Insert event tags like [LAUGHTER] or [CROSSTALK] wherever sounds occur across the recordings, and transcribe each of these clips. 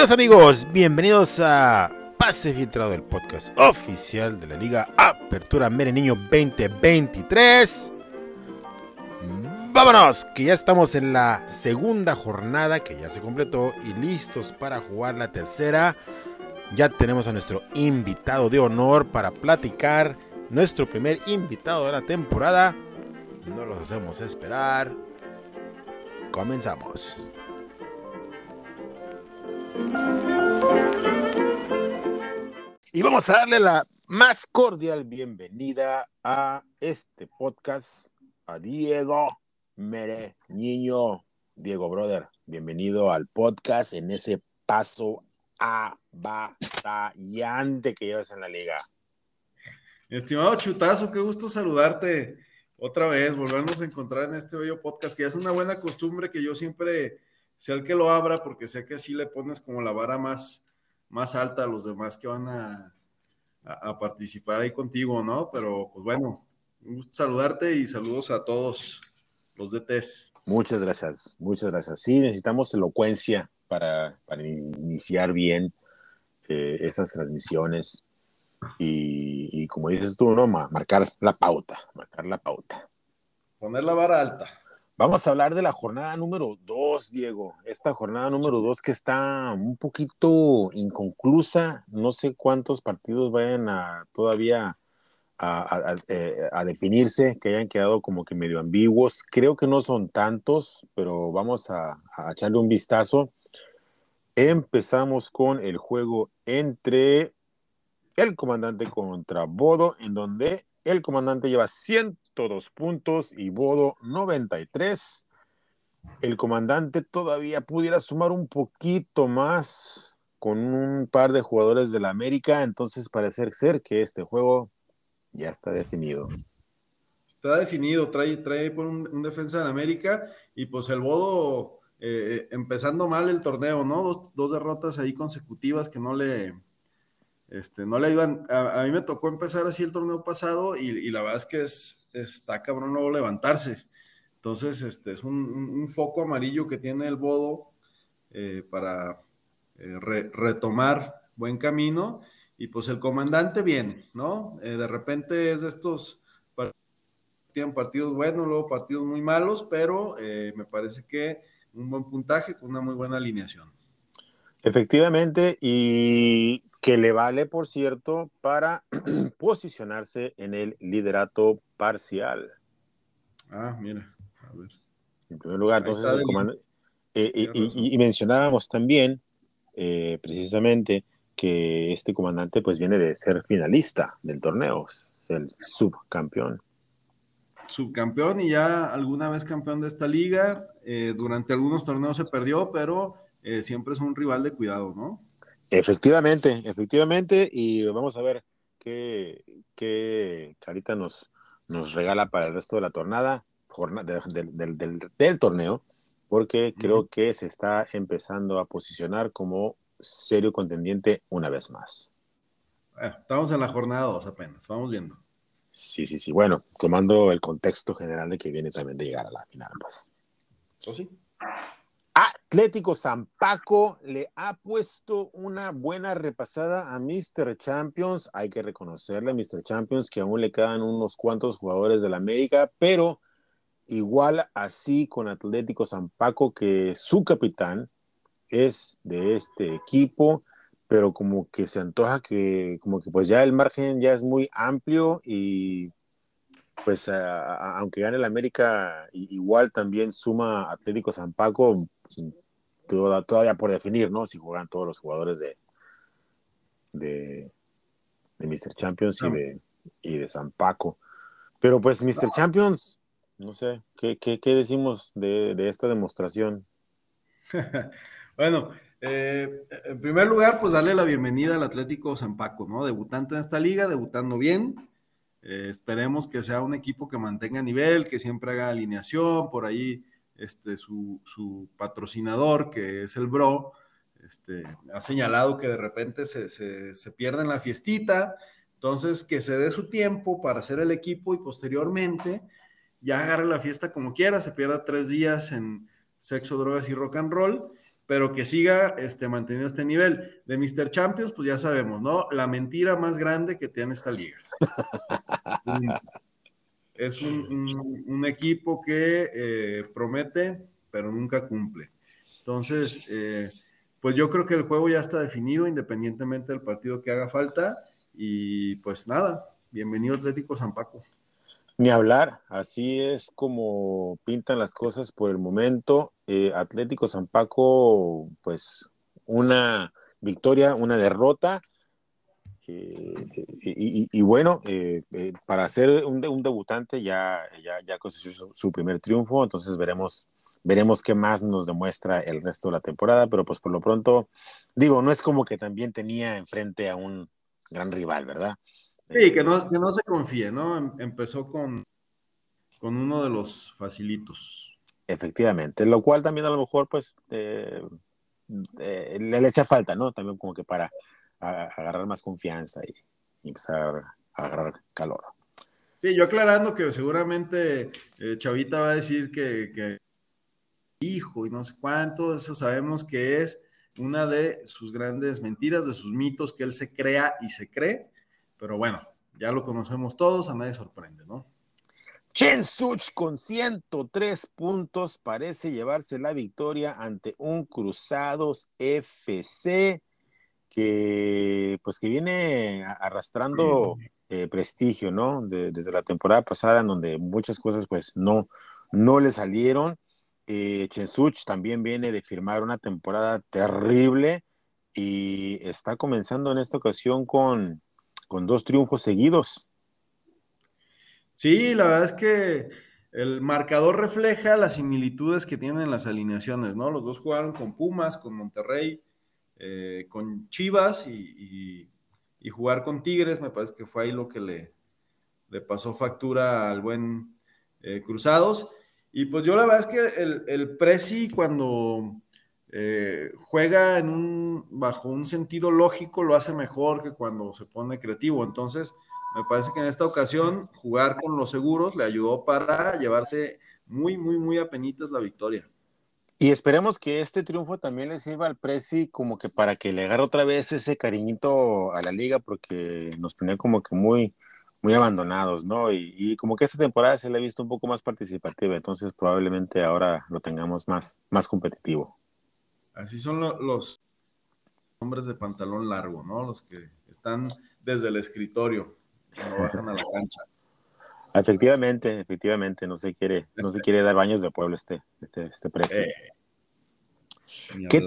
Queridos amigos, bienvenidos a Pase Filtrado, el podcast oficial de la Liga Apertura Mere Niño 2023. Vámonos, que ya estamos en la segunda jornada que ya se completó y listos para jugar la tercera. Ya tenemos a nuestro invitado de honor para platicar, nuestro primer invitado de la temporada. No los hacemos esperar. Comenzamos. Y vamos a darle la más cordial bienvenida a este podcast a Diego Mere Niño. Diego Brother, bienvenido al podcast en ese paso abatallante que llevas en la liga. Estimado Chutazo, qué gusto saludarte otra vez, volvernos a encontrar en este bello podcast, que es una buena costumbre que yo siempre sea el que lo abra, porque sé que así le pones como la vara más, más alta a los demás que van a, a, participar ahí contigo, ¿no? Pero pues bueno, un gusto saludarte y saludos a todos los DTs. Muchas gracias, muchas gracias. Sí, necesitamos elocuencia para, para iniciar bien eh, esas transmisiones y, y, como dices tú, ¿no? Marcar la pauta, marcar la pauta. Poner la vara alta. Vamos a hablar de la jornada número 2, Diego. Esta jornada número 2 que está un poquito inconclusa. No sé cuántos partidos vayan a todavía eh, a, definirse, que hayan quedado como que medio ambiguos. Creo que no son tantos, pero vamos a, a echarle un vistazo. Empezamos con el juego entre el comandante contra Bodo, en donde el comandante lleva 102 puntos y Bodo 93. El comandante todavía pudiera sumar un poquito más con un par de jugadores de la América, entonces parece ser que este juego ya está definido. Está definido, trae, trae por un, defensa de la América y pues el Bodo eh, empezando mal el torneo, ¿no? Dos derrotas ahí consecutivas que no le, este, no le ayudan. A, mí me tocó empezar así el torneo pasado y, la verdad es que es, está cabrón luego levantarse. Entonces, este es un, foco amarillo que tiene el Bodo eh, para eh, retomar buen camino. Y pues el comandante bien, ¿no? Eh, de repente es de estos tienen partidos buenos, luego partidos muy malos, pero me parece que un buen puntaje con una muy buena alineación. Efectivamente, y que le vale, por cierto, para [CLEARS THROAT] posicionarse en el liderato parcial. Ah, mira, a ver. En primer lugar, entonces, eh, y, mencionábamos también, eh, precisamente, que este comandante pues viene de ser finalista del torneo, es el subcampeón. Subcampeón y ya alguna vez campeón de esta liga, eh, durante algunos torneos se perdió, pero siempre es un rival de cuidado, ¿no? Efectivamente, efectivamente, y vamos a ver qué, qué Carita nos, nos regala para el resto de la tornada, jornada del, del, torneo, porque creo que se está empezando a posicionar como serio contendiente una vez más. estamos en la jornada 2 apenas, vamos viendo. Sí, sí, sí. Bueno, tomando el contexto general de que viene también de llegar a la final, pues. ¿O sí? Atlético San Paco le ha puesto una buena repasada a Mr. Champions. Hay que reconocerle a Mr. Champions que aún le quedan unos cuantos jugadores de la América, pero igual así con Atlético San Paco que su capitán es de este equipo, pero como que se antoja que como que pues ya el margen ya es muy amplio y pues aunque gane el América igual también suma Atlético San Paco todavía por definir, ¿no? Si juegan todos los jugadores de, de, de Mr. Champions y, de, y de San Paco. Pero pues Mr. Champions, no sé, ¿qué, qué, qué decimos de, de, esta demostración? [LAUGHS] bueno, eh, en primer lugar, pues darle la bienvenida al Atlético San Paco, ¿no? Debutante en esta liga, debutando bien. Eh, esperemos que sea un equipo que mantenga nivel, que siempre haga alineación, por ahí este, su, patrocinador, que es el Bro, este, ha señalado que de repente se, se, pierde en la fiestita, entonces que se dé su tiempo para hacer el equipo y posteriormente ya agarre la fiesta como quiera, se pierda tres días en sexo, drogas y rock and roll, pero que siga este, manteniendo este nivel. De Mr. Champions, pues ya sabemos, ¿no? La mentira más grande que tiene esta liga. [LAUGHS] es un, equipo que eh, promete, pero nunca cumple. Entonces, eh, pues yo creo que el juego ya está definido, independientemente del partido que haga falta. Y pues nada, bienvenido Atlético San Paco. Ni hablar, así es como pintan las cosas por el momento. Eh, Atlético San Paco, pues una victoria, una derrota. Eh, y, bueno, eh, para ser un, debutante ya, ya, ya consiguió su, primer triunfo, entonces veremos, veremos qué más nos demuestra el resto de la temporada, pero pues por lo pronto, digo, no es como que también tenía enfrente a un gran rival, ¿verdad? Sí, que no, que no se confíe, ¿no? Em, empezó con, con uno de los facilitos. Efectivamente, lo cual también a lo mejor, pues, eh, eh, le, echa falta, ¿no? También como que para agarrar más confianza y, empezar a agarrar calor. Sí, yo aclarando que seguramente eh, Chavita va a decir que, que, hijo y no sé cuánto, eso sabemos que es una de sus grandes mentiras, de sus mitos que él se crea y se cree pero bueno, ya lo conocemos todos, a nadie sorprende, ¿no? Chen Such con 103 puntos parece llevarse la victoria ante un Cruzados FC que pues que viene arrastrando eh, prestigio, ¿no? desde la temporada pasada en donde muchas cosas pues no, no le salieron. Eh, Such también viene de firmar una temporada terrible y está comenzando en esta ocasión con, con dos triunfos seguidos. Sí, la verdad es que el marcador refleja las similitudes que tienen las alineaciones, ¿no? Los dos jugaron con Pumas, con Monterrey, eh, con Chivas y, jugar con Tigres, me parece que fue ahí lo que le, pasó factura al buen eh, Cruzados. Y pues yo la verdad es que el, el Prezi cuando eh, juega en un, bajo un sentido lógico, lo hace mejor que cuando se pone creativo. Entonces, me parece que en esta ocasión jugar con los seguros le ayudó para llevarse muy, muy, muy a penitas la victoria. Y esperemos que este triunfo también le sirva al Prezi como que para que le agarre otra vez ese cariñito a la liga, porque nos tenía como que muy, muy abandonados, ¿no? Y, como que esta temporada se le ha visto un poco más participativa, entonces probablemente ahora lo tengamos más, más competitivo. Así son los hombres de pantalón largo, ¿no? Los que están desde el escritorio, cuando bajan a la cancha. Efectivamente, efectivamente, no se quiere, no se este quiere dar baños de pueblo este, este, este precio. Eh, ¿Qué,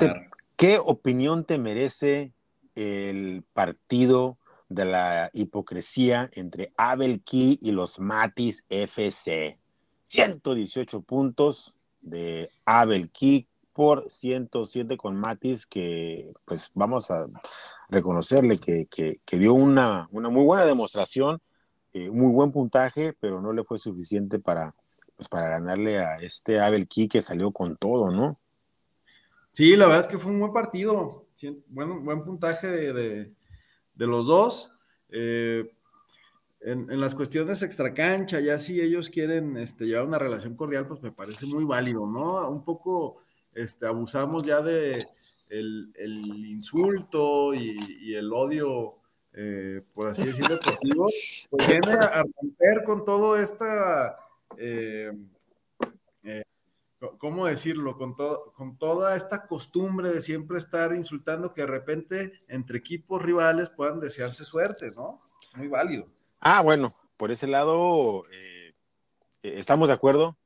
¿Qué opinión te merece el partido de la hipocresía entre Abel Key y los Matis FC? 118 puntos de Abel Key por 107 con Matis, que pues vamos a reconocerle que, dio una, una, muy buena demostración, eh, muy buen puntaje, pero no le fue suficiente para, pues, para ganarle a este Abel Key que salió con todo, ¿no? Sí, la verdad es que fue un buen partido, bueno, buen puntaje de, los dos. Eh, en, las cuestiones extracancha, ya si ellos quieren este, llevar una relación cordial, pues me parece muy válido, ¿no? Un poco este, abusamos ya de el, insulto y, el odio, eh, por así decirlo, deportivo, [LAUGHS] pues viene a romper con todo esta, eh, eh, ¿cómo decirlo? Con, con toda esta costumbre de siempre estar insultando que de repente entre equipos rivales puedan desearse suerte, ¿no? Muy válido. Ah, bueno, por ese lado estamos de acuerdo.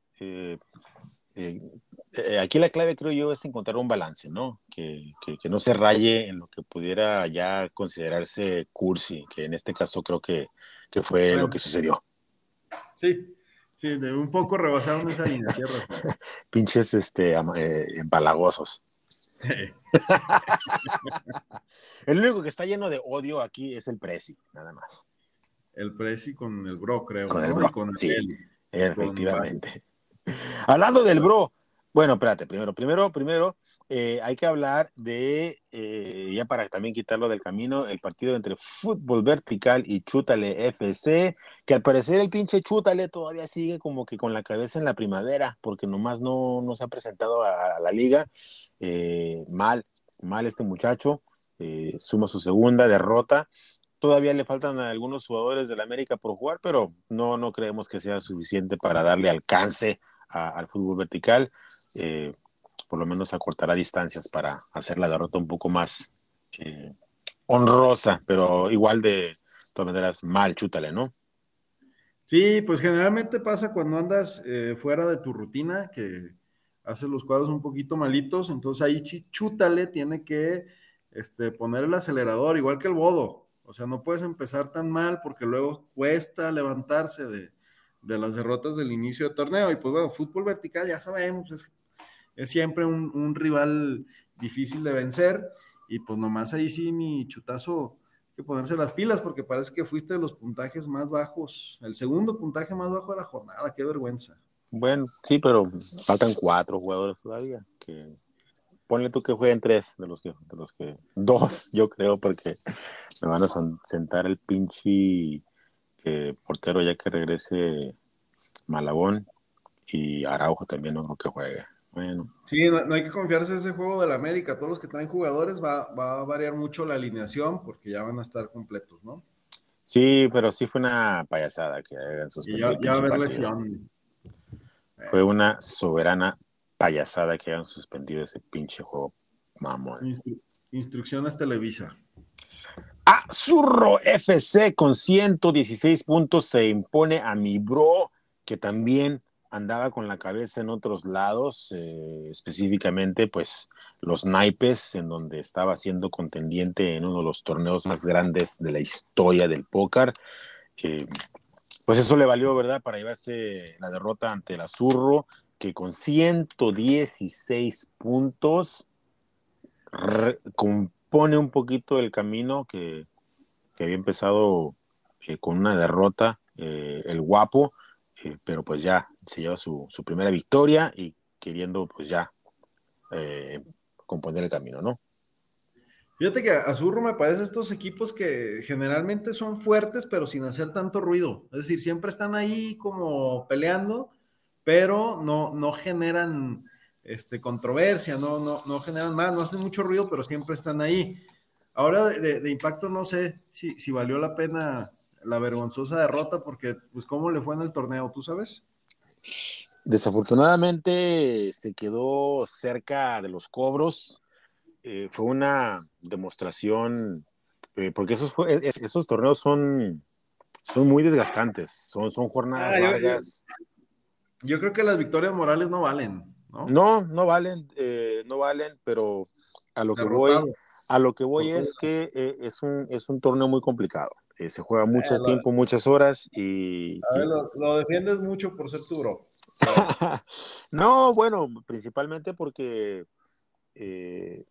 Eh, aquí la clave creo yo es encontrar un balance, ¿no? Que, que, no se raye en lo que pudiera ya considerarse cursi, que en este caso creo que, que fue lo que sucedió. Sí, sí, de un poco rebasaron esa línea, tierra. [LAUGHS] Pinches este, eh, empalagosos. [LAUGHS] el único que está lleno de odio aquí es el Prezi, nada más. El Prezi con el Bro, creo. Con el Bro, con sí, efectivamente. [LAUGHS] Hablando del Bro, bueno, espérate, primero, primero, primero, eh, hay que hablar de, eh, ya para también quitarlo del camino, el partido entre Fútbol Vertical y Chútale FC, que al parecer el pinche Chútale todavía sigue como que con la cabeza en la primavera, porque nomás no, no se ha presentado a, la liga. Eh, mal, mal este muchacho, suma su segunda derrota. Todavía le faltan a algunos jugadores del América por jugar, pero no, no creemos que sea suficiente para darle alcance al fútbol vertical por lo menos acortará distancias para hacer la derrota un poco más eh, honrosa, pero igual de todas maneras mal, chútale, ¿no? Sí, pues generalmente pasa cuando andas eh, fuera de tu rutina, que hace los cuadros un poquito malitos, entonces ahí chútale tiene que este, poner el acelerador, igual que el bodo. O sea, no puedes empezar tan mal porque luego cuesta levantarse de, de las derrotas del inicio de torneo. Y pues bueno, fútbol vertical ya sabemos, es es siempre un, rival difícil de vencer. Y pues nomás ahí sí, mi chutazo, que ponerse las pilas, porque parece que fuiste de los puntajes más bajos, el segundo puntaje más bajo de la jornada, qué vergüenza. Bueno, sí, pero faltan cuatro jugadores todavía. Que ponle tú que jueguen tres de los que, de los que, dos, yo creo, porque me van a sentar el pinche eh, portero ya que regrese Malabón y Araujo también no creo que juegue. Bueno. Sí, no, hay que confiarse en ese juego del América. Todos los que traen jugadores va, a variar mucho la alineación porque ya van a estar completos, ¿no? Sí, pero sí fue una payasada que hayan suspendido. ya, va a haber lesiones. Fue una soberana payasada que hayan suspendido ese pinche juego, mamón. instrucciones Televisa. Azurro FC con 116 puntos se impone a mi bro, que también andaba con la cabeza en otros lados, eh, específicamente pues los naipes, en donde estaba siendo contendiente en uno de los torneos más grandes de la historia del póker. pues eso le valió, ¿verdad?, para llevarse la derrota ante el Azurro, que con 116 puntos compone un poquito el camino que, había empezado eh, con una derrota, eh, el guapo, pero pues ya se lleva su, primera victoria y queriendo pues ya eh, componer el camino, ¿no? Fíjate que Azurro me parece estos equipos que generalmente son fuertes, pero sin hacer tanto ruido. Es decir, siempre están ahí como peleando, pero no, no generan este, controversia, no, no, no generan más, no hacen mucho ruido, pero siempre están ahí. Ahora de, impacto no sé si, si, valió la pena la vergonzosa derrota, porque pues cómo le fue en el torneo, ¿tú sabes? Desafortunadamente se quedó cerca de los cobros. Eh, fue una demostración, eh, porque esos, esos torneos son, son muy desgastantes, son, son jornadas ah, largas. Yo, creo que las victorias morales no valen, ¿no? No, no valen, eh, no valen, pero a lo que voy, a lo que voy es que es, un, es un torneo muy complicado. se juega mucho tiempo, muchas horas y... A ver, lo, defiendes mucho por ser tu bro. [LAUGHS] no, bueno, principalmente porque eh,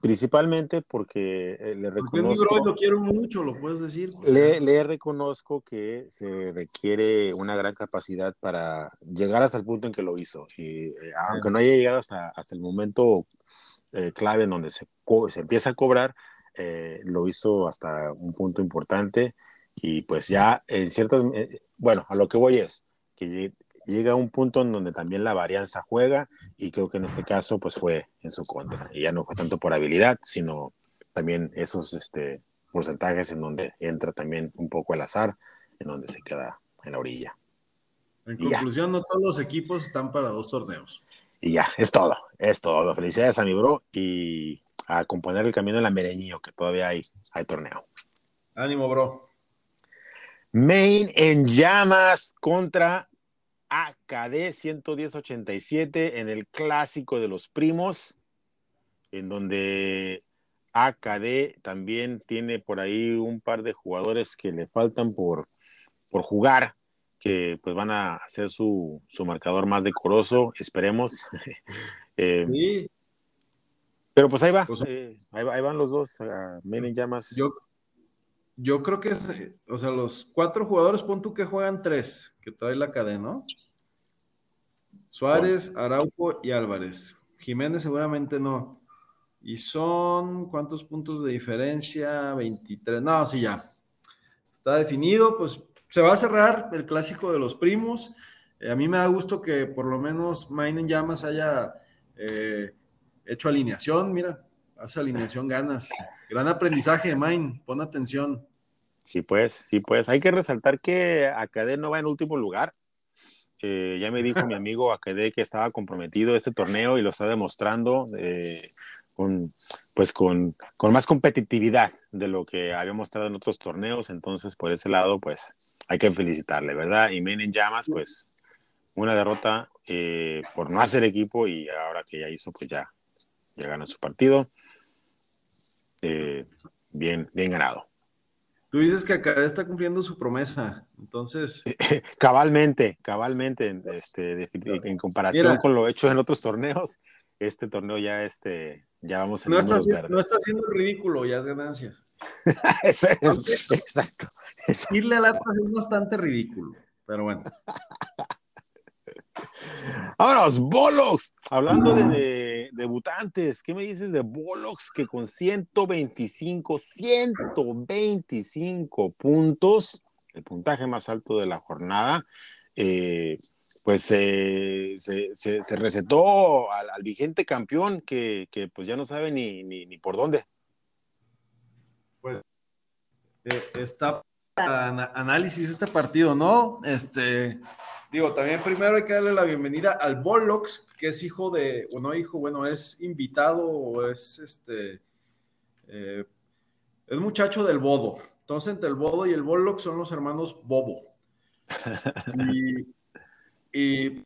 principalmente porque eh, le reconozco. lo quiero mucho, lo puedes decir. Le, reconozco que se requiere una gran capacidad para llegar hasta el punto en que lo hizo. Y eh, aunque no haya llegado hasta, hasta el momento clave en donde se, se empieza a cobrar, lo hizo hasta un punto importante. Y pues ya en ciertas. bueno, a lo que voy es que llega a un punto en donde también la varianza juega y creo que en este caso pues fue en su contra. Y ya no fue tanto por habilidad, sino también esos este, porcentajes en donde entra también un poco el azar, en donde se queda en la orilla. En conclusión, no todos los equipos están para dos torneos. Y ya, es todo, es todo. Felicidades a mi bro y a componer el camino en la Mereñío, que todavía hay, hay torneo. Ánimo, bro. Main en llamas contra AKD 11087 en el clásico de los primos, en donde AKD también tiene por ahí un par de jugadores que le faltan por, por jugar, que pues van a hacer su, marcador más decoroso, esperemos. [LAUGHS] Eh, sí. Pero pues ahí va, pues, eh, ahí, van los dos, miren ya más. Yo, yo creo que, o sea, los cuatro jugadores, pon tú que juegan tres, que trae la cadena, ¿no? Suárez, Araujo y Álvarez. Jiménez seguramente no. Y son, ¿cuántos puntos de diferencia? 23. No, sí, ya. Está definido, pues se va a cerrar el clásico de los primos. Eh, a mí me da gusto que por lo menos Mainen Llamas haya eh, hecho alineación. Mira, hace alineación ganas. Gran aprendizaje Main, pon atención. Sí, pues, sí, pues. Hay que resaltar que Acadé no va en último lugar. Eh, ya me dijo mi [LAUGHS] amigo Acadé que estaba comprometido este torneo y lo está demostrando con, pues con, con, más competitividad de lo que había mostrado en otros torneos. Entonces, por ese lado, pues hay que felicitarle, ¿verdad? Y Men en llamas, pues una derrota eh, por no hacer equipo y ahora que ya hizo, pues ya, ya ganó su partido. Eh, bien, bien ganado. Tú dices que acá está cumpliendo su promesa, entonces. [LAUGHS] cabalmente, cabalmente, este, en comparación con lo hecho en otros torneos, este torneo ya, este, ya vamos en no está, haciendo, no está haciendo ridículo, ya es ganancia. [LAUGHS] exacto, Irle a Atlas es bastante ridículo, pero bueno. [LAUGHS] Vámonos, Bolox. Hablando de, debutantes, ¿qué me dices de Bolox que con 125, 125 puntos, el puntaje más alto de la jornada, eh, pues se, recetó al, vigente campeón que, pues ya no sabe ni, ni, por dónde. Pues eh, está análisis este partido, ¿no? Este, digo, también primero hay que darle la bienvenida al Bolox, que es hijo de, o no hijo, bueno, es invitado o es este, eh, es muchacho del Bodo. Entonces, entre el Bodo y el Bolox son los hermanos Bobo. Y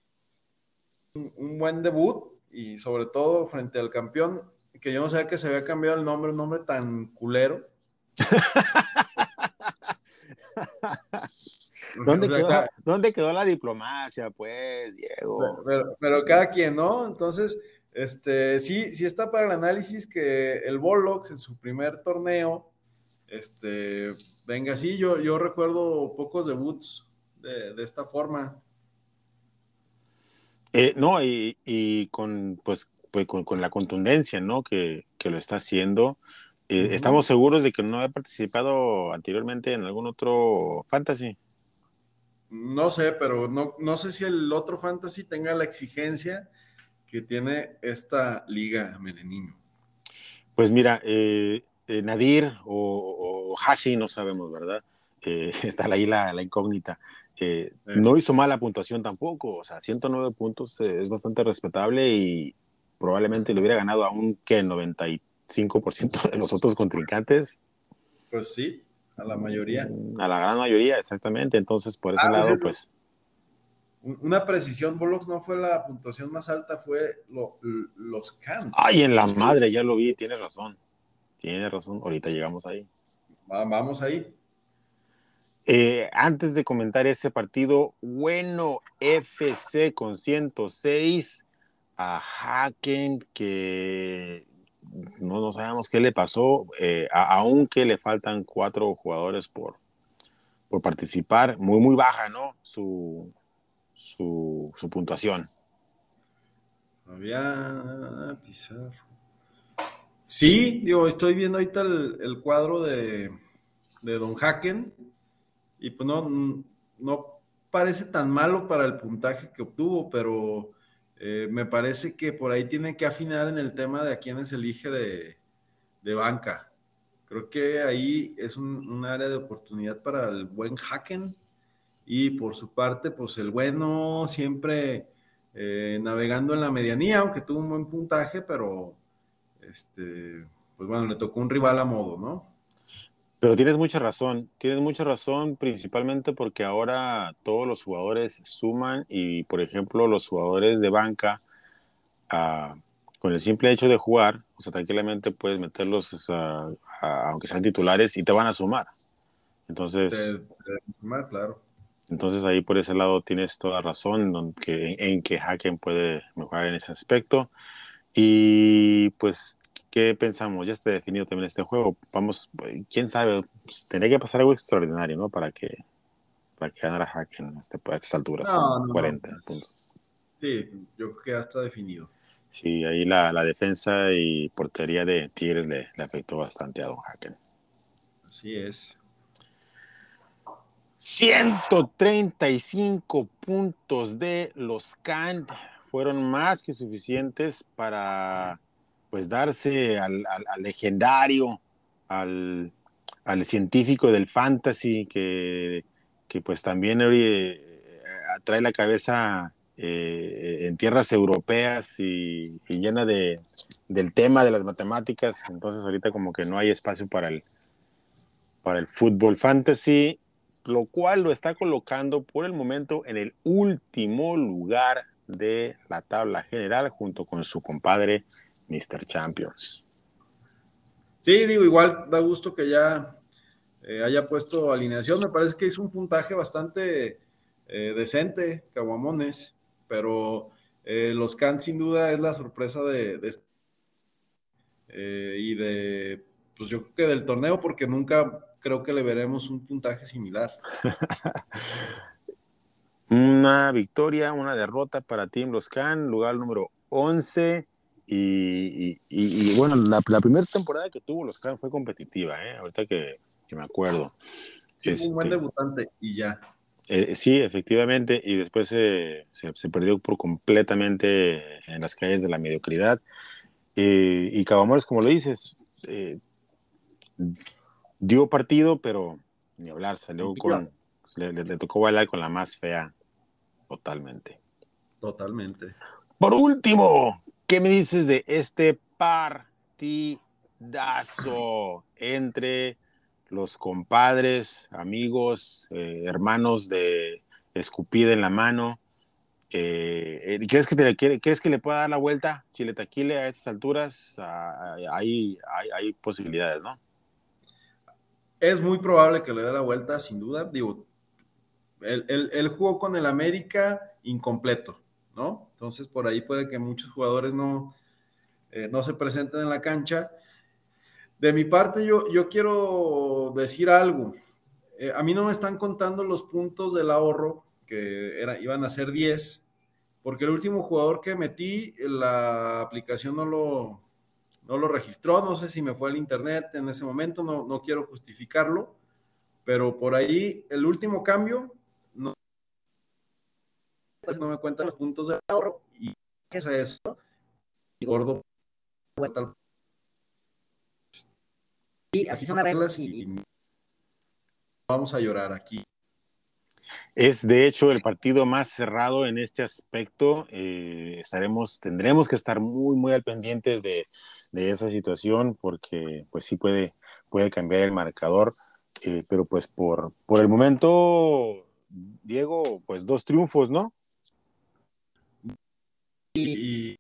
un buen debut y sobre todo frente al campeón, que yo no sabía que se había cambiado el nombre, un nombre tan culero. [LAUGHS] ¿Dónde, quedó, la diplomacia, pues, Diego? Pero, cada quien, ¿no? Entonces, este, sí, sí está para el análisis que el Bolox en su primer torneo, este, venga, sí, yo, yo recuerdo pocos debuts de, de esta forma. Eh, no, y, con, pues, pues con, la contundencia, ¿no? Que, lo está haciendo. Eh, ¿Estamos seguros de que no ha participado anteriormente en algún otro fantasy? No sé, pero no, no sé si el otro fantasy tenga la exigencia que tiene esta liga Melenino. Pues mira, eh, Nadir o, o Hasi, no sabemos, ¿verdad? [LAUGHS] está ahí la, la incógnita. Eh, no hizo mala puntuación tampoco, o sea, 109 puntos eh, es bastante respetable y probablemente le hubiera ganado aún que el 95% de los otros contrincantes. Pues sí, a la mayoría. A la gran mayoría, exactamente. Entonces, por ese ah, lado, pues. Una precisión, Bolos no fue la puntuación más alta, fue los Cans. Ay, en la madre, ya lo vi, tiene razón. Tiene razón, ahorita llegamos ahí. vamos ahí. Eh, antes de comentar ese partido, bueno, FC con 106 a Haken, que no, no sabemos qué le pasó, eh, aunque le faltan cuatro jugadores por, por participar, muy, muy baja, ¿no? Su, su, puntuación. Había Pizarro. Sí, digo, estoy viendo ahorita el, cuadro de, de Don Haken y pues no, no parece tan malo para el puntaje que obtuvo, pero eh, me parece que por ahí tiene que afinar en el tema de a quiénes elige de, de banca. Creo que ahí es un, área de oportunidad para el buen Haken y por su parte, pues el bueno siempre eh, navegando en la medianía, aunque tuvo un buen puntaje, pero este, pues bueno, le tocó un rival a modo, ¿no? Pero tienes mucha razón, tienes mucha razón principalmente porque ahora todos los jugadores suman y, por ejemplo, los jugadores de banca, ah, con el simple hecho de jugar, o sea, tranquilamente puedes meterlos, aunque sean titulares, y te van a sumar. Entonces, sumar, claro. Entonces ahí por ese lado tienes toda razón en que, en que Haken puede mejorar en ese aspecto. Y pues ¿Qué pensamos? Ya está definido también este juego. Vamos, quién sabe, pues, tendría que pasar algo extraordinario, ¿no? Para que, para que ganara Haken este, a estas alturas. 40 puntos. Sí, yo creo que ya está definido. Sí, ahí la, defensa y portería de Tigres le, afectó bastante a Don Hacken. Así es. 135 puntos de los Can fueron más que suficientes para pues darse al, legendario, al, científico del fantasy que, que pues también eh, atrae la cabeza eh, en tierras europeas y, llena de, del tema de las matemáticas, entonces ahorita como que no hay espacio para el, para el fútbol fantasy, lo cual lo está colocando por el momento en el último lugar de la tabla general junto con su compadre Mr. Champions. Sí, digo, igual da gusto que ya eh, haya puesto alineación, me parece que hizo un puntaje bastante eh, decente, Caguamones pero eh, los Can sin duda es la sorpresa de, este, eh, y de, pues yo creo que del torneo, porque nunca creo que le veremos un puntaje similar. [LAUGHS] una victoria, una derrota para Team Los Can, lugar número 11. Y, bueno, la, primera temporada que tuvo Los Can fue competitiva, ¿eh? ahorita que, me acuerdo. un buen este, debutante y ya. Eh, sí, efectivamente, y después se, perdió por completamente en las calles de la mediocridad. y Cabamores, como lo dices, eh, dio partido, pero ni hablar, salió con. Le, le, tocó bailar con la más fea, totalmente. Totalmente. Por último, ¿qué me dices de este partidazo entre los compadres, amigos, eh, hermanos de escupida en la mano. Eh, eh, ¿crees, que te, ¿Crees que le pueda dar la vuelta Chile Taquile a estas alturas? Hay, posibilidades, ¿no? Es muy probable que le dé la vuelta, sin duda. Digo, el, jugó con el América incompleto, ¿no? Entonces por ahí puede que muchos jugadores no, no se presenten en la cancha de mi parte, yo, yo quiero decir algo. Eh, a mí no me están contando los puntos del ahorro, que iban a ser 10, porque el último jugador que metí, la aplicación no lo, no lo registró, no sé si me fue al internet en ese momento, no, no quiero justificarlo, pero por ahí el último cambio pues no me cuentan los puntos del ahorro y es eso, y gordo así son las reglas y, vamos a llorar aquí. Es de hecho el partido más cerrado en este aspecto. Eh, estaremos, tendremos que estar muy, muy al pendientes de, esa situación porque pues sí puede, puede cambiar el marcador. Eh, pero pues por, por el momento, Diego, pues dos triunfos, ¿no? Y,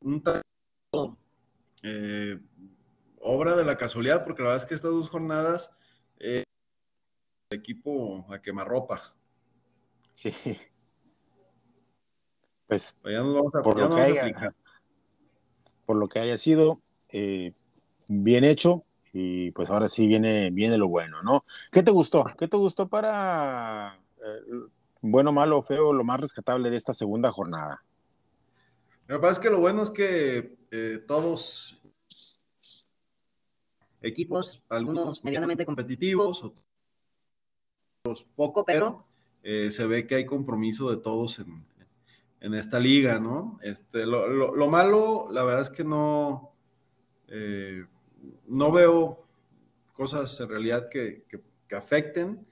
un eh, obra de la casualidad, porque la verdad es que estas dos jornadas, eh, el equipo a quemarropa. Sí. Pues, pues ya nos vamos a, por, lo que haya, por lo que haya sido eh, bien hecho, y pues ahora sí viene, viene lo bueno, ¿no? ¿Qué te gustó? ¿Qué te gustó para eh, bueno, malo, feo, lo más rescatable de esta segunda jornada? Lo que pasa es que lo bueno es que todos equipos, algunos medianamente competitivos, otros poco, pero eh, se ve que hay compromiso de todos en, esta liga, ¿no? Este, lo, malo, la verdad es que no, eh, no veo cosas en realidad que, afecten.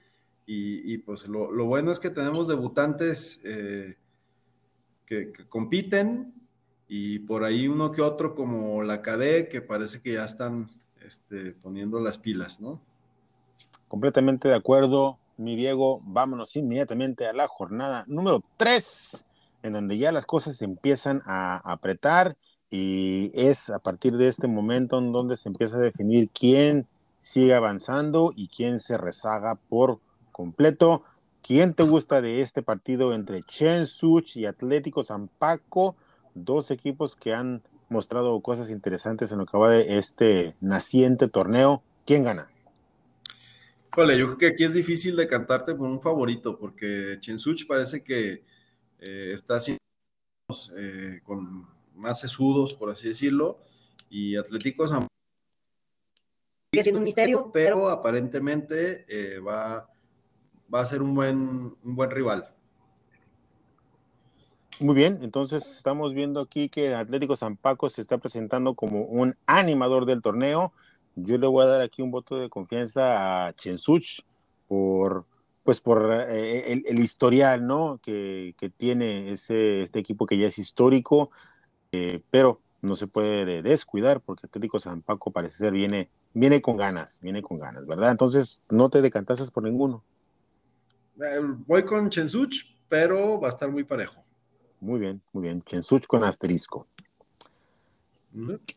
Y, pues lo, bueno es que tenemos debutantes eh, que, que, compiten y por ahí uno que otro como la KD que parece que ya están este, poniendo las pilas, ¿no? Completamente de acuerdo, mi Diego. Vámonos inmediatamente a la jornada número 3, en donde ya las cosas se empiezan a apretar y es a partir de este momento en donde se empieza a definir quién sigue avanzando y quién se rezaga por completo. ¿Quién te gusta de este partido entre Chen Such y Atlético San Paco? Dos equipos que han mostrado cosas interesantes en lo que va de este naciente torneo. ¿Quién gana? Vale, yo creo que aquí es difícil de cantarte por un favorito, porque Chensuch parece que eh, está haciendo eh, con más sesudos, por así decirlo, y Atlético San sigue siendo un misterio, pero aparentemente eh, va, va a ser un buen, un buen rival. Muy bien, entonces estamos viendo aquí que Atlético San Paco se está presentando como un animador del torneo. Yo le voy a dar aquí un voto de confianza a Chensuch por, pues por eh, el, historial ¿no? que, que tiene ese, este equipo que ya es histórico, eh, pero no se puede descuidar porque Atlético San Paco parece ser viene, viene con ganas, viene con ganas, ¿verdad? Entonces no te decantases por ninguno. Eh, voy con Chensuch, pero va a estar muy parejo. Muy bien, muy bien. Chensuch con asterisco.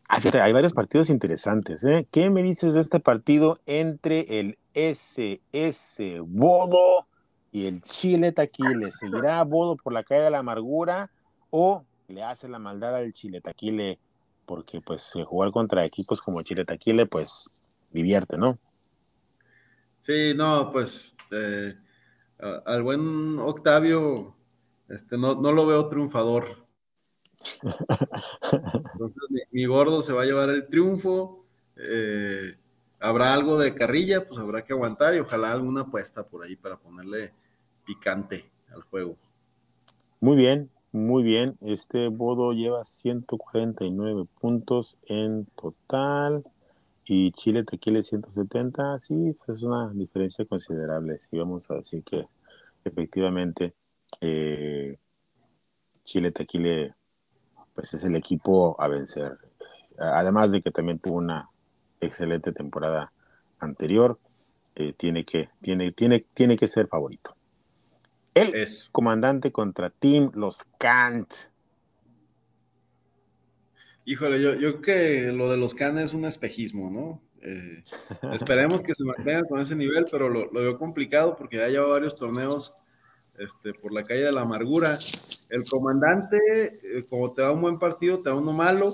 Ah, hay varios partidos interesantes. ¿eh? ¿Qué me dices de este partido entre el SS Bodo y el Chile Taquile? ¿Seguirá Bodo por la caída de la amargura o le hace la maldad al Chile Taquile? Porque pues jugar contra equipos como Chile Taquile pues divierte, ¿no? Sí, no, pues eh, al buen Octavio este, no, no lo veo triunfador. [LAUGHS] Entonces, mi, gordo se va a llevar el triunfo. Eh, habrá algo de carrilla, pues habrá que aguantar y ojalá alguna apuesta por ahí para ponerle picante al juego. Muy bien, muy bien. Este Bodo lleva 149 puntos en total y Chile Tequila 170. Sí, pues es una diferencia considerable. Sí, vamos a decir que efectivamente eh, Chile Tequile pues es el equipo a vencer. Además de que también tuvo una excelente temporada anterior, eh, tiene, que, tiene, tiene, tiene que ser favorito. El es. comandante contra Team Los Kant. Híjole, yo, yo creo que lo de los Kant es un espejismo, ¿no? Eh, [LAUGHS] esperemos que se mantenga con ese nivel, pero lo, lo veo complicado porque ya lleva varios torneos este, por la calle de la amargura. El comandante, eh, como te da un buen partido, te da uno malo.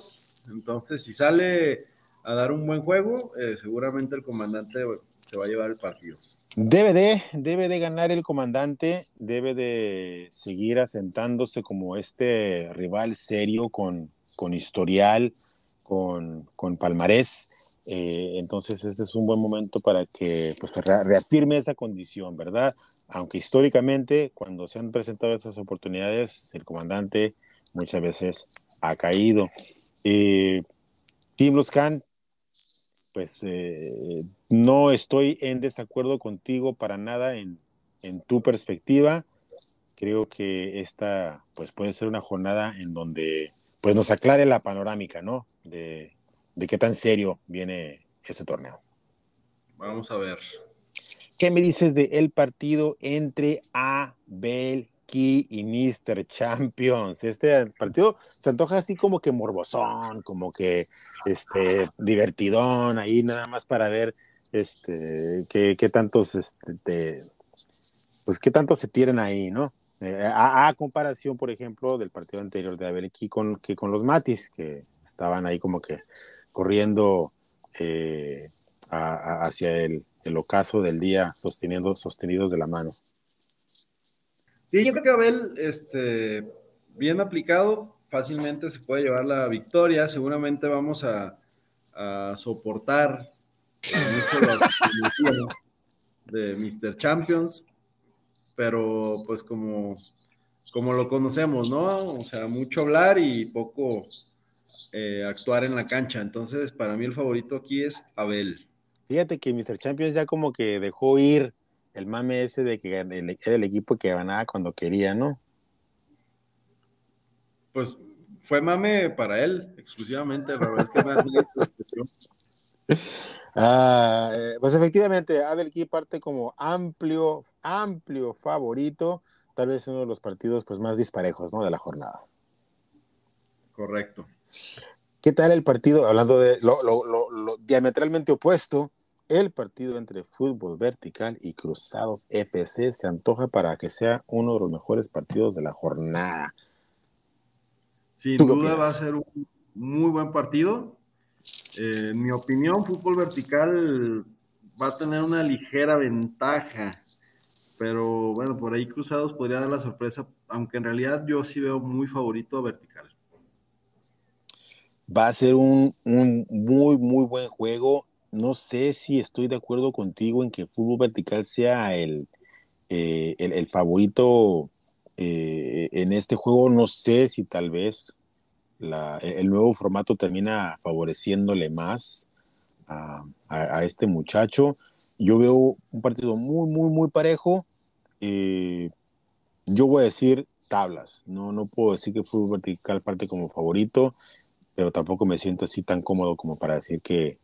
Entonces, si sale a dar un buen juego, eh, seguramente el comandante se va a llevar el partido. Debe de, debe de ganar el comandante, debe de seguir asentándose como este rival serio con, con historial, con, con palmarés eh, entonces, este es un buen momento para que pues, reafirme esa condición, ¿verdad? Aunque históricamente, cuando se han presentado estas oportunidades, el comandante muchas veces ha caído. Eh, Tim Luscan, pues eh, no estoy en desacuerdo contigo para nada en, en tu perspectiva. Creo que esta pues, puede ser una jornada en donde pues, nos aclare la panorámica, ¿no? De, de qué tan serio viene este torneo. Vamos a ver. ¿Qué me dices de el partido entre Abel Key y Mr. Champions? Este partido se antoja así como que morbosón, como que este divertidón, ahí nada más para ver este qué, qué tantos este, pues qué tanto se tiran ahí, ¿no? Eh, a, comparación, por ejemplo, del partido anterior de Abel Key con, que con los Matis, que estaban ahí como que corriendo eh, hacia el, ocaso del día, sosteniendo, sostenidos de la mano. Sí, yo creo que Abel, este, bien aplicado, fácilmente se puede llevar la victoria. Seguramente vamos a, soportar mucho [LAUGHS] de Mr. Champions, pero pues como, como lo conocemos, ¿no? O sea, mucho hablar y poco eh, actuar en la cancha. Entonces, para mí el favorito aquí es Abel. Fíjate que Mr. Champions ya como que dejó ir el mame ese de que era el equipo que ganaba cuando quería, ¿no? Pues fue mame para él, exclusivamente. [LAUGHS] ah, eh, pues efectivamente, Abel aquí parte como amplio, amplio favorito, tal vez uno de los partidos pues, más disparejos ¿no? de la jornada. Correcto. ¿Qué tal el partido? Hablando de lo, diametralmente opuesto, el partido entre fútbol vertical y Cruzados FC se antoja para que sea uno de los mejores partidos de la jornada. Sin duda va a ser un muy buen partido. Eh, en mi opinión, fútbol vertical va a tener una ligera ventaja, pero bueno, por ahí Cruzados podría dar la sorpresa, aunque en realidad yo sí veo muy favorito a vertical. Va a ser un, muy, muy buen juego. No sé si estoy de acuerdo contigo en que el fútbol vertical sea el, eh, el, favorito eh, en este juego. No sé si tal vez el nuevo formato termina favoreciéndole más a, este muchacho. Yo veo un partido muy, muy, muy parejo. Eh, yo voy a decir tablas. No, no puedo decir que fútbol vertical parte como favorito, pero tampoco me siento así tan cómodo como para decir que,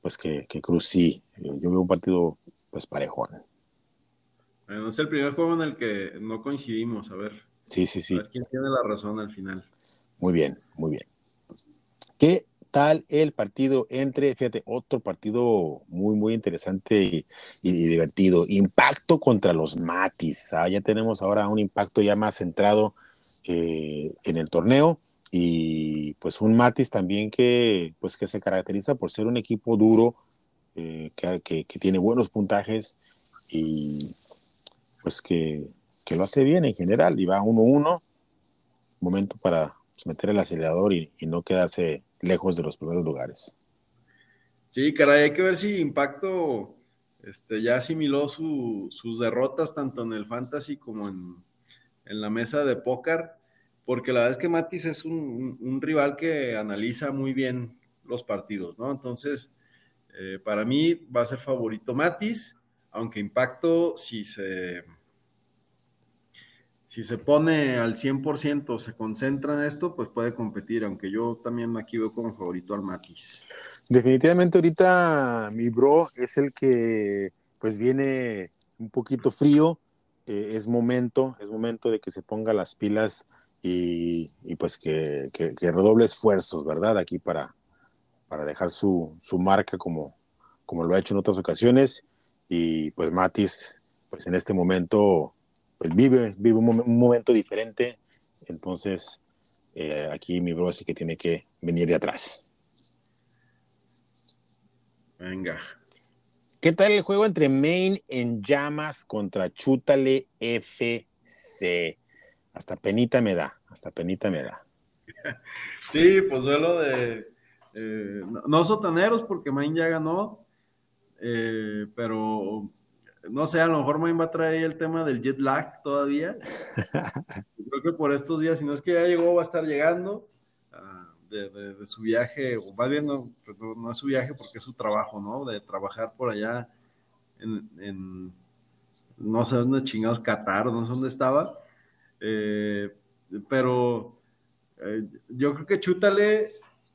pues que, que Cruz sí. Yo veo un partido pues parejón. Bueno, es el primer juego en el que no coincidimos. A ver. Sí, sí, sí. A ver quién tiene la razón al final. Muy bien, muy bien. ¿Qué tal el partido entre, fíjate, otro partido muy, muy interesante y, divertido? Impacto contra los Matis. Ah, ya tenemos ahora un impacto ya más centrado eh, en el torneo y pues un Matis también que, pues, que se caracteriza por ser un equipo duro, eh, que, que, tiene buenos puntajes y pues que, que, lo hace bien en general y va 1-1. Momento para pues, meter el acelerador y, no quedarse lejos de los primeros lugares. Sí, caray, hay que ver si Impacto este, ya asimiló sus derrotas tanto en el Fantasy como en, la mesa de póker, porque la verdad es que Matis es un, rival que analiza muy bien los partidos, ¿no? Entonces, eh, para mí va a ser favorito Matis, aunque Impacto, si se si se pone al 100%, se concentra en esto, pues puede competir, aunque yo también aquí veo como favorito al Matis. Definitivamente ahorita mi bro es el que pues viene un poquito frío, eh, es momento, es momento de que se ponga las pilas y, pues que, redoble esfuerzos, ¿verdad? Aquí para, para dejar su, su marca como, como lo ha hecho en otras ocasiones y pues Matis pues en este momento pues vive, vive un, momento diferente. Entonces, eh, aquí mi bro sí que tiene que venir de atrás. Venga. ¿Qué tal el juego entre Main en llamas contra Chútale FC? Hasta penita me da, hasta penita me da. [LAUGHS] Sí, pues duelo de. Eh, no, sotaneros porque Main ya ganó, eh, pero no sé, a lo mejor Main va a traer el tema del jet lag todavía. [LAUGHS] Creo que por estos días, si no es que ya llegó, va a estar llegando ah, de, su viaje, o más bien pues, no, es su viaje porque es su trabajo, ¿no? De trabajar por allá en, no sé dónde chingados, Qatar, no sé dónde estaba. Eh, pero eh, yo creo que Chútale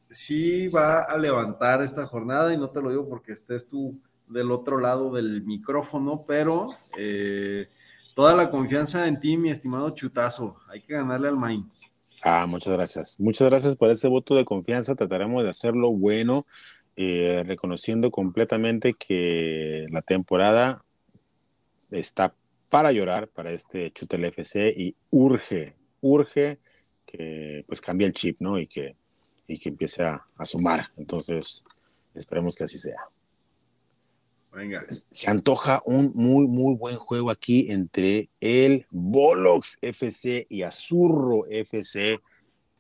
sí va a levantar esta jornada y no te lo digo porque estés tú del otro lado del micrófono, pero eh, toda la confianza en ti, mi estimado Chutazo. Hay que ganarle al Main. Ah, muchas gracias. Muchas gracias por ese voto de confianza. Trataremos de hacerlo bueno, eh, reconociendo completamente que la temporada está para llorar para este Chutel FC y urge, urge que pues cambie el chip, ¿no? Y que, y que empiece a, a sumar. Entonces, esperemos que así sea. Venga. Se antoja un muy, muy buen juego aquí entre el Bolox FC y Azurro FC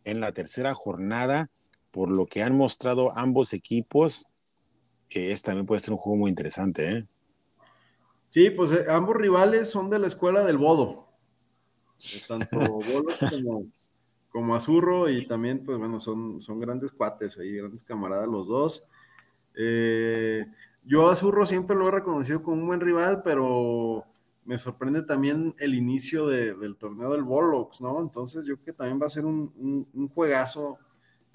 en la tercera jornada, por lo que han mostrado ambos equipos, que este también puede ser un juego muy interesante. ¿eh? Sí, pues eh, ambos rivales son de la escuela del Bodo. [LAUGHS] Tanto Bolox como, como Azurro y también, pues bueno, son, son grandes cuates ahí, grandes camaradas los dos. Eh, yo a Zurro siempre lo he reconocido como un buen rival, pero me sorprende también el inicio del torneo del Bolox, ¿no? Entonces yo creo que también va a ser un, juegazo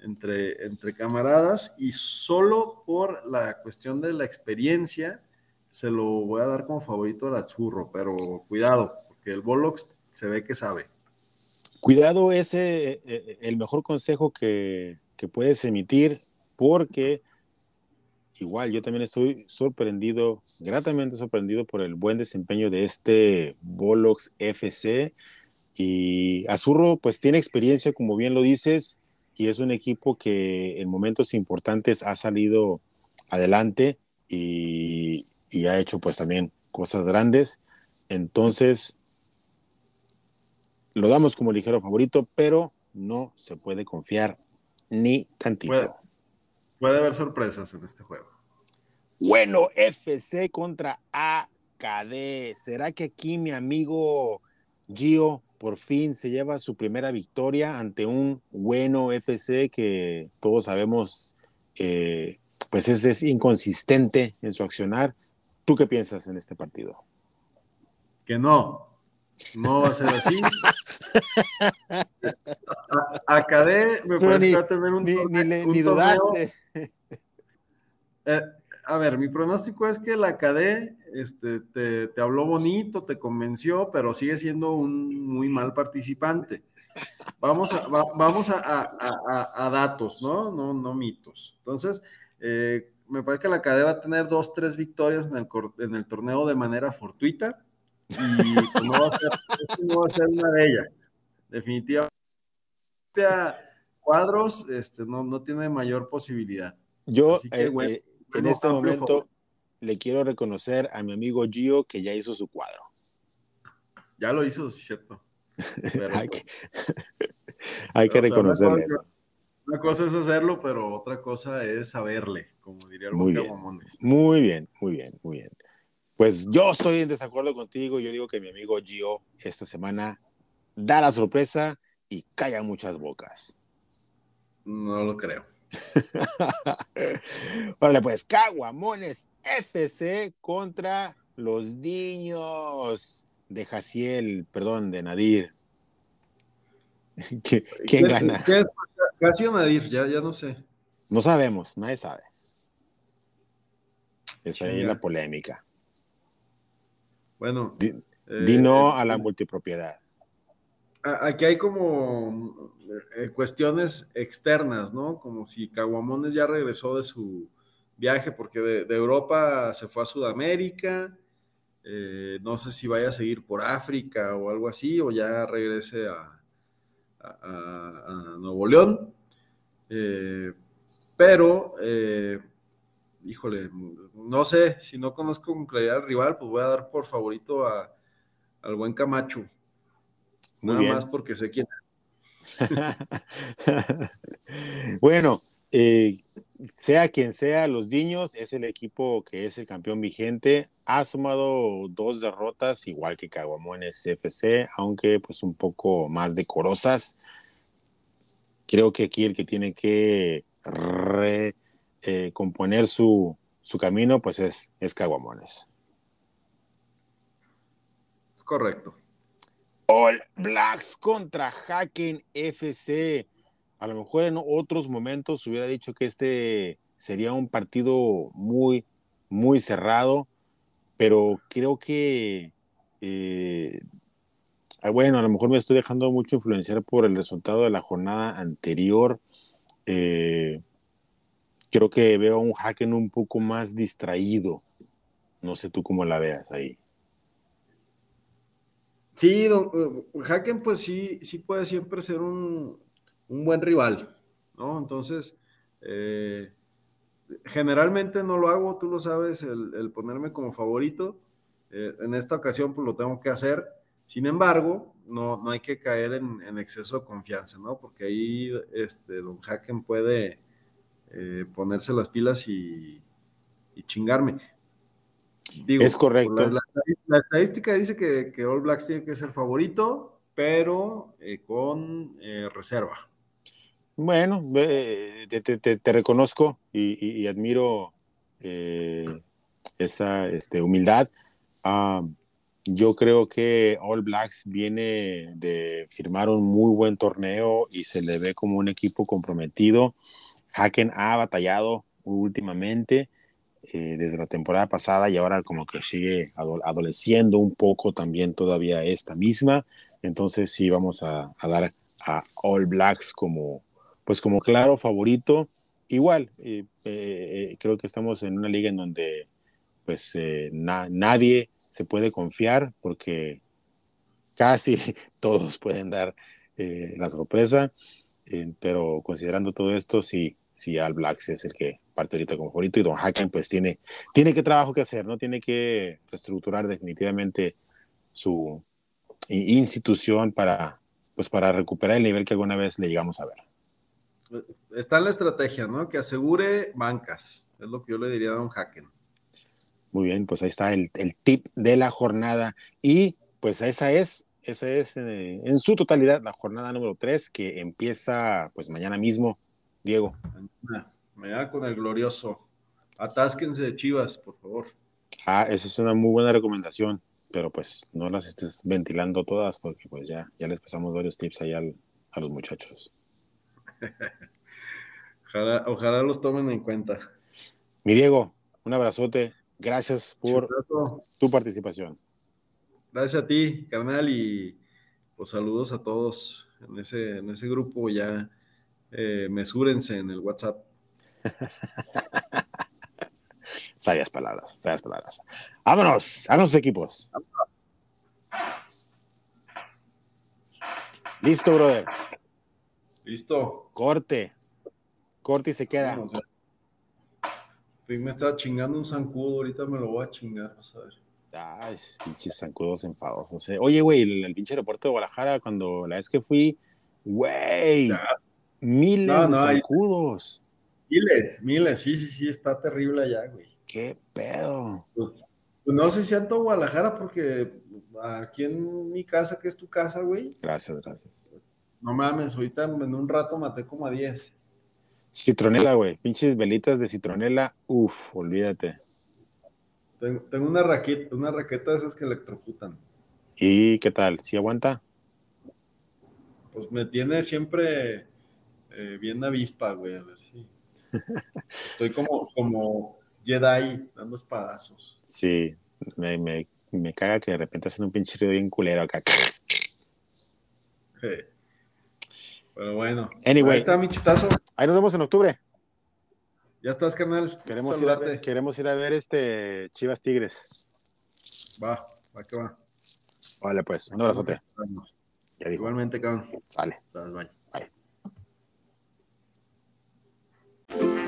entre, entre camaradas y solo por la cuestión de la experiencia se lo voy a dar como favorito al Azurro, pero cuidado, porque el Bolox se ve que sabe. Cuidado, ese eh, eh, el mejor consejo que, que puedes emitir, porque igual yo también estoy sorprendido, gratamente sorprendido por el buen desempeño de este Bolox FC. Y Azurro pues tiene experiencia, como bien lo dices, y es un equipo que en momentos importantes ha salido adelante y, y ha hecho pues también cosas grandes. Entonces, lo damos como ligero favorito, pero no se puede confiar Ni tantito. Puede haber sorpresas en este juego. Bueno, FC contra AKD. ¿Será que aquí mi amigo Gio por fin se lleva su primera victoria ante un bueno FC que todos sabemos eh, pues es, es, inconsistente en su accionar. ¿Tú qué piensas en este partido? Que no, no va a ser así. [LAUGHS] Acadé me parece ni, que va a tener un, ni, torneo, ni, un ni dudaste. Eh, a ver, mi pronóstico es que la Cadé este, te, te, habló bonito, te convenció, pero sigue siendo un muy mal participante. Vamos a, va, vamos a, a, a, datos, ¿no? No, no mitos. Entonces, eh, me parece que la Cadé va a tener dos, tres victorias en el, en el torneo de manera fortuita y no va, a ser, no va a ser una de ellas. Definitivamente, cuadros este, no, no tiene mayor posibilidad. Yo, que, eh, bueno, eh, en este momento, le quiero reconocer a mi amigo Gio que ya hizo su cuadro. Ya lo hizo, sí, cierto. [LAUGHS] Pero, hay que, [LAUGHS] hay que reconocerle sea, una, una cosa es hacerlo, pero otra cosa es saberle, como diría el muy bien, muy bien, muy bien, muy bien. Pues yo estoy en desacuerdo contigo. Yo digo que mi amigo Gio esta semana da la sorpresa y calla muchas bocas. No lo creo. [LAUGHS] Vale, pues Caguamones FC contra los niños de Jaciel, perdón, de Nadir. ¿Quién ¿Qué, gana? ¿Qué es Jaciel Nadir? Ya, ya no sé. No sabemos, nadie sabe. Es ahí la polémica. Bueno. Di, eh, di no a la multipropiedad. Aquí hay como eh, cuestiones externas, ¿no? Como si Caguamones ya regresó de su viaje, porque de, Europa se fue a Sudamérica. Eh, no sé si vaya a seguir por África o algo así, o ya regrese a, Nuevo León. Eh, pero, híjole, no sé, si no conozco con claridad al rival, pues voy a dar por favorito a, al buen Camacho. Muy Nada bien. más porque sé quién [LAUGHS] bueno, eh, sea quien sea, los niños es el equipo que es el campeón vigente. Ha sumado dos derrotas, igual que Caguamones FC, aunque pues un poco más decorosas. Creo que aquí el que tiene que re, eh, su, su, camino, pues es, es Caguamones. Es correcto. All Blacks contra Haken FC. A lo mejor en otros momentos hubiera dicho que este sería un partido muy, muy cerrado, pero creo que, eh, bueno, a lo mejor me estoy dejando mucho influenciar por el resultado de la jornada anterior. Eh, creo que veo a un Haken un poco más distraído. No sé tú cómo la veas ahí. Sí, don, uh, Haken pues sí, sí puede siempre ser un, un buen rival, ¿no? Entonces, eh, generalmente no lo hago, tú lo sabes, el, ponerme como favorito. Eh, en esta ocasión pues lo tengo que hacer. Sin embargo, no, no hay que caer en, en, exceso de confianza, ¿no? Porque ahí este, don Haken puede ponerse las pilas y, y chingarme. Digo, es correcto. La, la, la, estadística dice que, que, All Blacks tiene que ser favorito, pero eh, con eh, reserva. Bueno, eh, te, te, te, reconozco y, y, y admiro eh, esa este, humildad. Uh, yo creo que All Blacks viene de firmar un muy buen torneo y se le ve como un equipo comprometido. Haken ha batallado últimamente eh, desde la temporada pasada y ahora como que sigue adoleciendo un poco también todavía esta misma. Entonces sí vamos a, dar a All Blacks como, pues como claro favorito. Igual, eh, eh, creo que estamos en una liga en donde pues na nadie se puede confiar porque casi [LAUGHS] todos pueden dar la sorpresa. pero considerando todo esto, sí, sí, All Blacks es el que parte ahorita como favorito y Don Haken pues tiene, tiene que trabajo que hacer, ¿no? Tiene que reestructurar definitivamente su institución para, pues para recuperar el nivel que alguna vez le llegamos a ver. está en la estrategia, ¿no? Que asegure bancas. Es lo que yo le diría a Don Hacken. Muy bien, pues ahí está el, el tip de la jornada. Y pues esa es, esa es eh, en su totalidad la jornada número 3 que empieza pues mañana mismo, Diego. Mañana, mañana con el glorioso. Atásquense de Chivas, por favor. Ah, esa es una muy buena recomendación, pero pues no las estés ventilando todas porque pues ya, ya les pasamos varios tips ahí al, a los muchachos. [LAUGHS] ojalá, ojalá, los tomen en cuenta. Mi Diego, un abrazote. Gracias por Chutazo. tu participación. Gracias a ti, carnal, y pues saludos a todos en ese, en ese grupo. Ya eh, mesúrense en el WhatsApp. [LAUGHS] sabias palabras, sabias palabras. Vámonos, a los equipos. Listo, brother. Listo. Corte. Corte y se queda. me estaba chingando un zancudo, ahorita me lo voy a chingar, vamos a ver. Ay, pinches zancudos enfadosos. Oye, güey, el, el, pinche aeropuerto de Guadalajara, cuando la vez que fui, güey, miles de zancudos. Miles, miles, sí, sí, sí, está terrible allá, güey. ¿Qué pedo? Pues, pues no sé si todo Guadalajara, porque aquí en mi casa, que es tu casa, güey. Gracias, gracias. No mames, ahorita en un rato maté como a 10. Citronela, güey. Pinches velitas de citronela. Uf, olvídate. Tengo, una raqueta, una raqueta de esas que electrocutan. ¿Y qué tal? ¿Sí aguanta? Pues me tiene siempre eh, bien avispa, güey. A ver si. [LAUGHS] Estoy como, como Jedi dando espadazos. Sí, me, me, me caga que de repente hacen un pinche ruido bien culero acá. [LAUGHS] Pero bueno. Anyway, ahí está mi chutazo. Ahí nos vemos en octubre. Ya estás, carnal. Queremos ir, a ver, queremos ir a ver este Chivas Tigres. Va, va que va. Vale, pues, un abrazote. Igualmente, cabrón. Sale. Bye. Bye. Thank you.